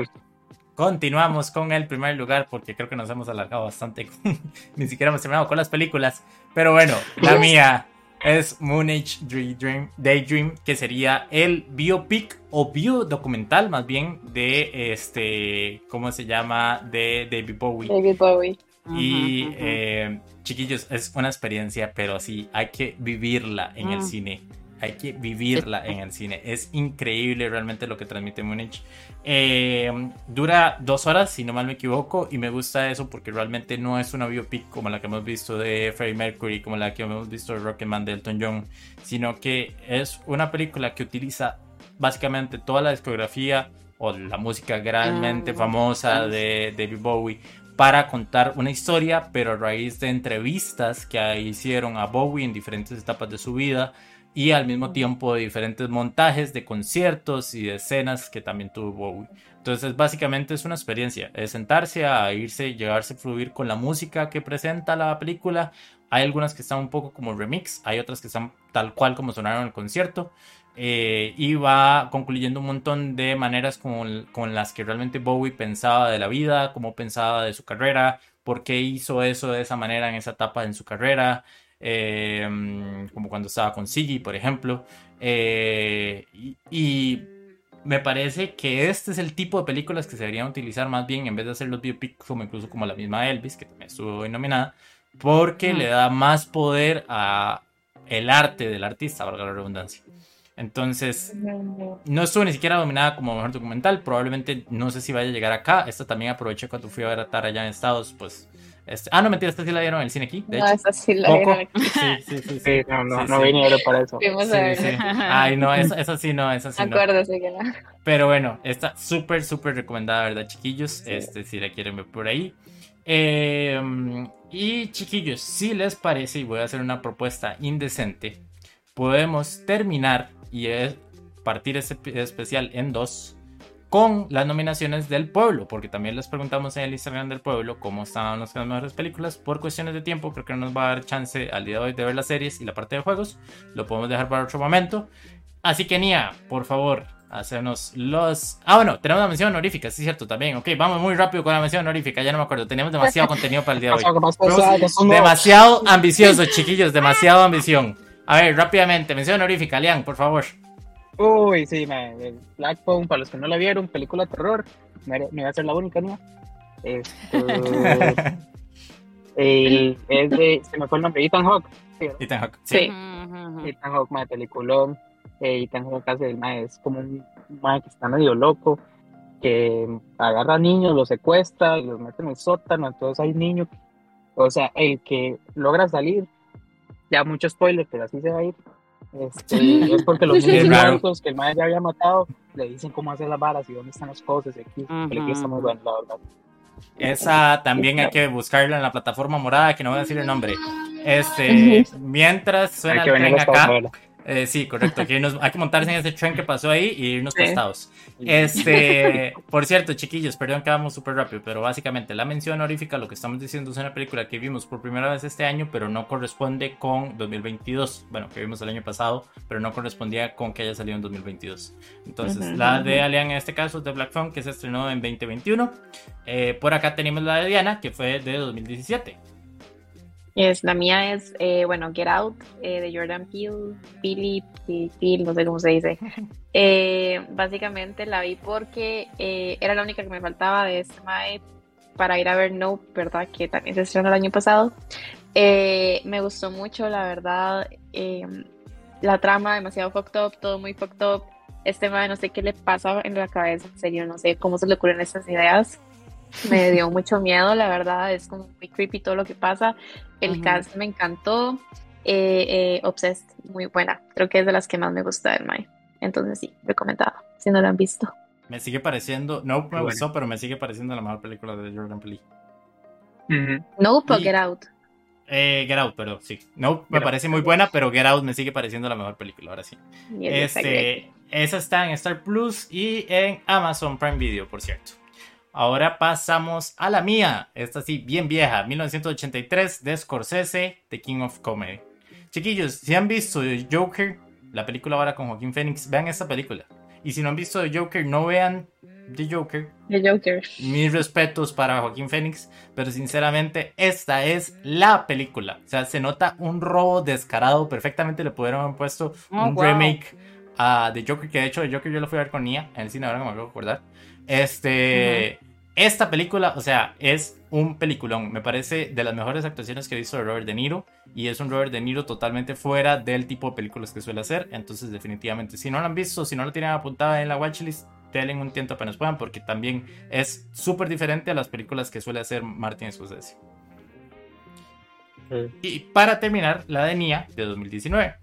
Continuamos con el primer lugar porque creo que nos hemos alargado bastante. [LAUGHS] Ni siquiera hemos terminado con las películas. Pero bueno, la mía es Moonage Daydream, Daydream, que sería el biopic o biodocumental más bien de este, ¿cómo se llama? De David Bowie. David Bowie. Y eh, chiquillos, es una experiencia, pero sí, hay que vivirla en el mm. cine. Hay que vivirla en el cine. Es increíble realmente lo que transmite Múnich. Eh, dura dos horas, si no mal me equivoco, y me gusta eso porque realmente no es una biopic como la que hemos visto de Freddie Mercury, como la que hemos visto de Rocketman de Elton John, sino que es una película que utiliza básicamente toda la discografía o la música realmente ah, famosa de David Bowie para contar una historia, pero a raíz de entrevistas que hicieron a Bowie en diferentes etapas de su vida y al mismo tiempo de diferentes montajes de conciertos y de escenas que también tuvo Bowie. Entonces básicamente es una experiencia, es sentarse a irse, llegarse a fluir con la música que presenta la película. Hay algunas que están un poco como remix, hay otras que están tal cual como sonaron en el concierto. Eh, y va concluyendo un montón de maneras con, con, las que realmente Bowie pensaba de la vida, cómo pensaba de su carrera, por qué hizo eso de esa manera en esa etapa en su carrera, eh, como cuando estaba con Siggy, por ejemplo. Eh, y, me parece que este es el tipo de películas que se deberían utilizar más bien en vez de hacer los biopics como incluso como la misma Elvis, que también estuvo nominada, porque le da más poder a el arte del artista, valga la redundancia. Entonces, no estuvo ni siquiera dominada como mejor documental. Probablemente no sé si vaya a llegar acá. Esta también aproveché cuando fui a ver a Tara allá en Estados. Pues, este... ah, no, mentira, esta sí la dieron en el cine aquí. De no, esta sí la dieron aquí. Sí, sí, sí. sí. no, no, no vinieron para eso. Sí, sí. Ay, no, esa, sí no, esa sí Acuérdate que no. Pero bueno, está súper, súper recomendada, ¿verdad, chiquillos? Este, si la quieren ver por ahí. Eh, y chiquillos, si les parece, y voy a hacer una propuesta indecente, podemos terminar y es partir ese especial en dos con las nominaciones del pueblo, porque también les preguntamos en el Instagram del pueblo cómo estaban las mejores películas. Por cuestiones de tiempo, creo que no nos va a dar chance al día de hoy de ver las series y la parte de juegos. Lo podemos dejar para otro momento. Así que, Nia, por favor, hacernos los. Ah, bueno, tenemos una mención honorífica, sí, es cierto, también. Ok, vamos muy rápido con la mención honorífica, ya no me acuerdo. Teníamos demasiado [LAUGHS] contenido para el día de hoy. demasiado ambicioso, chiquillos, demasiado ambición. A ver, rápidamente, mención honorífica, Lian, por favor. Uy, sí, me, Black Phone, para los que no la vieron, película de terror, me, me va a ser la única, ¿no? Este, [LAUGHS] el, es de, se me fue el nombre, Ethan Hawke. Ethan Hawke, sí. Ethan Hawke, de peliculón. Eh, Ethan Hawke hace el es como un mae que está medio loco, que agarra niños, los secuestra y los mete en el sótano, entonces hay niños, o sea, el que logra salir, ya mucho spoiler, pero así se va a ir, este, es porque los niños que el madre ya había matado le dicen cómo hacer las varas y dónde están las cosas. Y aquí, está muy bueno, la verdad. Esa también hay que buscarla en la plataforma morada, que no voy a decir el nombre. Este, mientras suena el tren acá, eh, sí, correcto. Aquí hay que montarse en ese tren que pasó ahí y irnos costados. Este, [LAUGHS] por cierto, chiquillos, perdón que vamos súper rápido, pero básicamente la mención honorífica, lo que estamos diciendo es una película que vimos por primera vez este año, pero no corresponde con 2022. Bueno, que vimos el año pasado, pero no correspondía con que haya salido en 2022. Entonces, la de Alien en este caso es de Black Phone, que se estrenó en 2021. Eh, por acá tenemos la de Diana, que fue de 2017. Es, la mía es, eh, bueno, Get Out eh, de Jordan Peele, Billy, Peele, no sé cómo se dice. [LAUGHS] Eh, básicamente la vi porque era la única que me faltaba de este Mae para ir a ver Nope, ¿verdad? Que también se estrenó el año pasado. me gustó mucho, la verdad. la trama demasiado fucked up, todo muy fucked up. Este Mae no sé qué le pasa en la cabeza, en serio, no sé cómo se le ocurren estas ideas me dio mucho miedo, la verdad, es como muy creepy todo lo que pasa. El cast me encantó. Eh, eh, Obsessed, muy buena. Creo que es de las que más me gusta del Mai. Entonces sí, recomendado, si no lo han visto. Me sigue pareciendo, no me gustó, pero me sigue pareciendo la mejor película de Jordan Peele. No, pero Get Out. Eh, Get Out, pero sí. No, me parece muy buena, pero Get Out me sigue pareciendo la mejor película, ahora sí. Este, esa está en Star Plus y en Amazon Prime Video, por cierto. Ahora pasamos a la mía. Esta sí, bien vieja. 1983 de Scorsese, The King of Comedy. Chiquillos, si han visto Joker, la película ahora con Joaquín Phoenix, vean esta película. Y si no han visto The Joker, no vean The Joker. The Joker. Mis respetos para Joaquín Phoenix, pero sinceramente esta es la película. O sea, se nota un robo descarado. Perfectamente le pudieron haber puesto oh, un remake a The Joker, que de hecho The Joker yo lo fui a ver con Nia en el cine, ahora que me acabo de acordar. Este, esta película, o sea, es un peliculón. Me parece de las mejores actuaciones que he visto de Robert De Niro. Y es un Robert De Niro totalmente fuera del tipo de películas que suele hacer. Entonces, definitivamente, si no lo han visto, si no lo tienen apuntada en la watchlist, denle un tiempo apenas puedan, porque también es súper diferente a las películas que suele hacer Martin Scorsese. Y para terminar, la de Nia de 2019.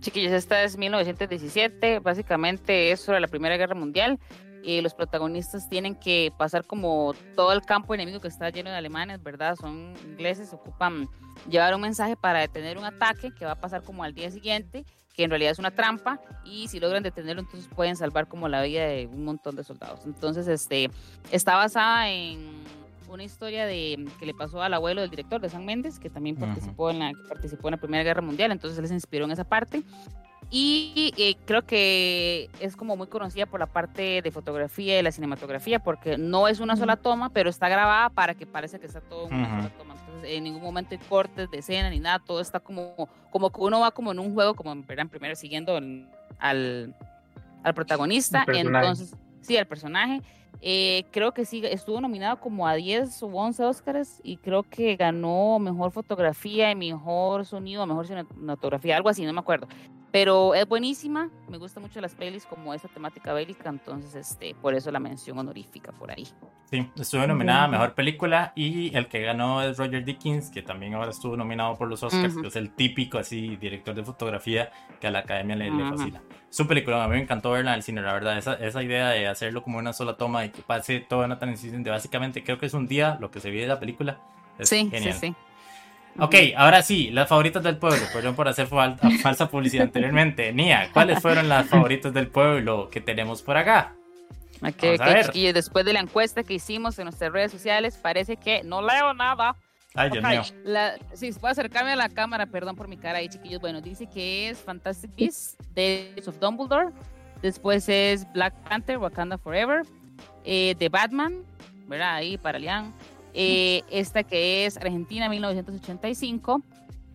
chiquillos, esta es 1917, básicamente es sobre la Primera Guerra Mundial y los protagonistas tienen que pasar como todo el campo enemigo que está lleno de alemanes, ¿verdad? Son ingleses, ocupan llevar un mensaje para detener un ataque que va a pasar como al día siguiente, que en realidad es una trampa, y si logran detenerlo, entonces pueden salvar como la vida de un montón de soldados. Entonces, este, está basada en una historia de que le pasó al abuelo del director de San Méndez, que también participó, en la, participó en la Primera Guerra Mundial, entonces se inspiró en esa parte. Y eh, creo que es como muy conocida por la parte de fotografía y la cinematografía, porque no es una sola toma, pero está grabada para que parece que está todo en una sola toma. Entonces, en ningún momento hay cortes de escena ni nada, todo está como, como que uno va como en un juego, como en primero siguiendo al, al protagonista. Entonces, sí, al personaje. Eh, creo que sí, estuvo nominado como a 10 o 11 Oscars y creo que ganó mejor fotografía y mejor sonido, mejor cinematografía, algo así, no me acuerdo. Pero es buenísima, me gustan mucho las pelis como esa temática bélica, entonces este, por eso la mención honorífica por ahí. Sí, estuvo nominada a Mejor Película y el que ganó es Roger Dickens, que también ahora estuvo nominado por los Oscars, que es el típico así director de fotografía que a la academia le, fascina. Su película, a mí me encantó verla en el cine, la verdad, esa, esa idea de hacerlo como una sola toma y que pase toda una transición de básicamente creo que es un día lo que se vive de la película. Es sí, genial. sí, sí. Ok, ahora sí, las favoritas del pueblo. Perdón por hacer falsa publicidad anteriormente. Nia, ¿cuáles fueron las favoritas del pueblo que tenemos por acá? Okay, después de la encuesta que hicimos en nuestras redes sociales, parece que no leo nada. Ay, Dios mío. La, sí, puedo acercarme a la cámara, perdón por mi cara ahí, chiquillos. Bueno, dice que es Fantastic Beasts, Days of Dumbledore. Después es Black Panther, Wakanda Forever. Eh, The Batman, ¿verdad? Ahí para Lian. Eh, esta que es Argentina 1985.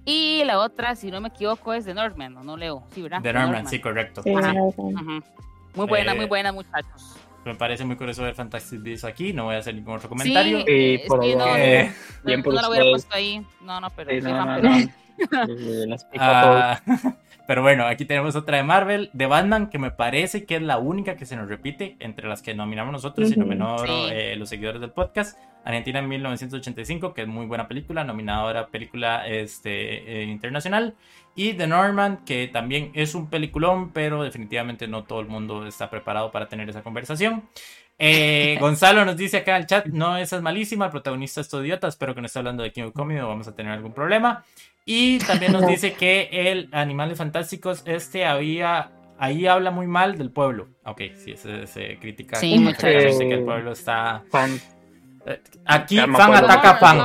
Y la otra, si no me equivoco, es The Northman, no, no leo, sí, ¿verdad? The Northman, sí, correcto. Muy buena, muy eh, buena, muchachos. Me parece muy curioso ver Fantastic Beasts aquí, no voy a hacer ningún otro comentario. Sí, eh, por no, eh, bien por no, lo hubiera puesto ahí. No, no, pero... Sí, no, no, no. [LAUGHS] [LAUGHS] Pero bueno, aquí tenemos otra de Marvel, de Batman, que me parece que es la única que se nos repite entre las que nominamos nosotros, y no menor eh, los seguidores del podcast. Argentina en 1985, que es muy buena película, nominada ahora película este, eh, internacional. Y The Norman, que también es un peliculón, pero definitivamente no todo el mundo está preparado para tener esa conversación. Eh, [LAUGHS] Gonzalo nos dice acá en el chat, no, esa es malísima, el protagonista es todo idiota, espero que no esté hablando de King of Comedy, vamos a tener algún problema. Y también nos dice que el Animales Fantásticos, este había, ahí habla muy mal del pueblo. Ok, sí, se, se critica. Sí, muchas que el pueblo está... Aquí fan ataca fan.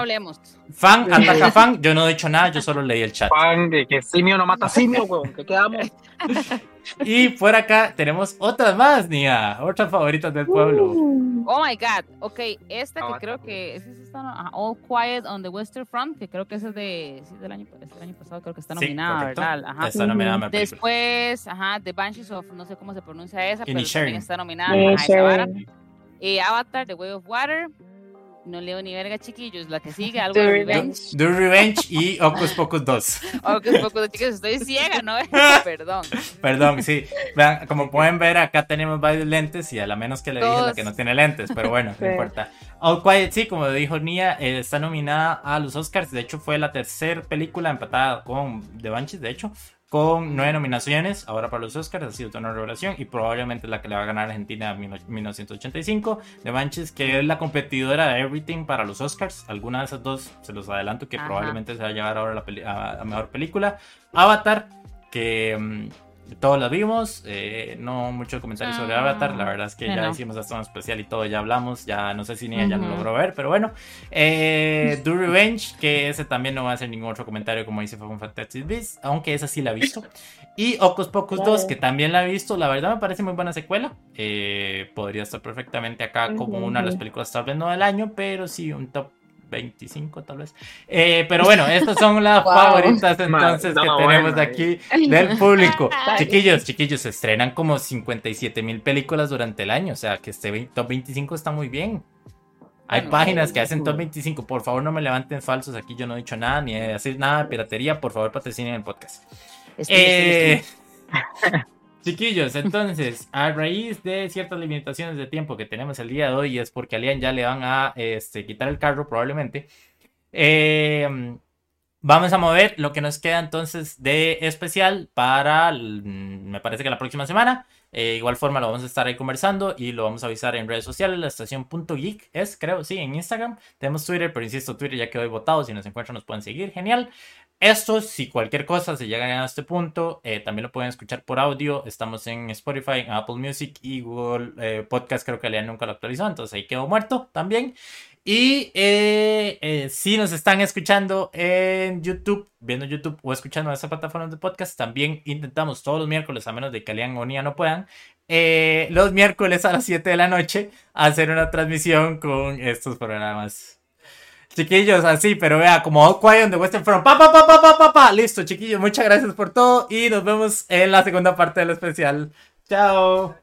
Fan ataca fan. Yo no he dicho nada, yo solo leí el chat. Fan de que simio no mata simio, weón. Que quedamos. [LAUGHS] Y por acá tenemos otras más, Nia. Otras favoritas del pueblo. Uh. Oh my god. Ok, esta que creo que es esta, All Quiet on the Western Front, que creo que es de, sí, del, año, del año pasado, creo que está nominada, ¿verdad? Ajá. Está nominada. Después, ajá, The Banshees of, no sé cómo se pronuncia esa, pero también está nominada. Ajá, eh, Avatar, The Way of Water. No leo ni verga, chiquillos. La que sigue, [LAUGHS] algo de Revenge. The Revenge y Ocus Pocus 2. [LAUGHS] Ocus Pocus 2, chicos, estoy ciega, ¿no? [LAUGHS] Perdón. Perdón, sí. Vean, como pueden ver, acá tenemos varios lentes y a la menos que le dije la que no tiene lentes, pero bueno, no importa. All Quiet, sí, como dijo Nia, eh, está nominada a los Oscars. De hecho, fue la tercera película empatada con The Banshees, de hecho con nueve nominaciones ahora para los Oscars, ha sido una revelación y probablemente la que le va a ganar Argentina en 1985, de Manches, que es la competidora de Everything para los Oscars, alguna de esas dos se los adelanto que probablemente se va a llevar ahora a, mejor película, Avatar, que... Todos la vimos, eh, no mucho comentario sobre ah, Avatar, la verdad es que ya hicimos hasta un especial y todo, ya hablamos, ya no sé si ni ella lo logró ver, pero bueno. Eh, Do Revenge, que ese también no va a hacer ningún otro comentario como dice Fue Fantastic Beasts, aunque esa sí la he visto. Y Ocus Pocus 2, que también la he visto, la verdad me parece muy buena secuela. Eh, podría estar perfectamente acá como una de las películas tal vez no del año, pero sí un top 25 tal vez. Eh, pero bueno, estas son las [LAUGHS] favoritas entonces que tenemos aquí del público. [LAUGHS] chiquillos, chiquillos, se estrenan como 57 mil películas durante el año, o sea que este top 25 está muy bien. Hay páginas que hacen top 25, por favor no me levanten falsos, aquí yo no he dicho nada, ni he hacer nada de piratería, por favor patrocinen el podcast. eh... [LAUGHS] Chiquillos, entonces, a raíz de ciertas limitaciones de tiempo que tenemos el día de hoy, es porque a Lian ya le van a este, quitar el carro probablemente, eh, vamos a mover lo que nos queda entonces de especial para, me parece que la próxima semana. Eh, igual forma lo vamos a estar ahí conversando y lo vamos a avisar en redes sociales, la estación .geek es, creo, sí, en Instagram. Tenemos Twitter, pero insisto, Twitter ya quedó votado, si nos encuentran nos pueden seguir, genial. Esto, si cualquier cosa se llega a este punto, eh, también lo pueden escuchar por audio. Estamos en Spotify, en Apple Music y Google eh, Podcast. Creo que Lean nunca lo actualizó, entonces ahí quedó muerto también. Y eh, si nos están escuchando en YouTube, viendo YouTube o escuchando en esta plataforma de podcast, también intentamos todos los miércoles, a menos de que Lean o Nia no puedan, los miércoles a las 7 de la noche hacer una transmisión con estos programas Chiquillos, así, pero vea, como All Quiet de Western Front. Pa, pa, pa, pa, pa, pa, pa. Listo, chiquillos, muchas gracias por todo y nos vemos en la segunda parte del especial. Chao.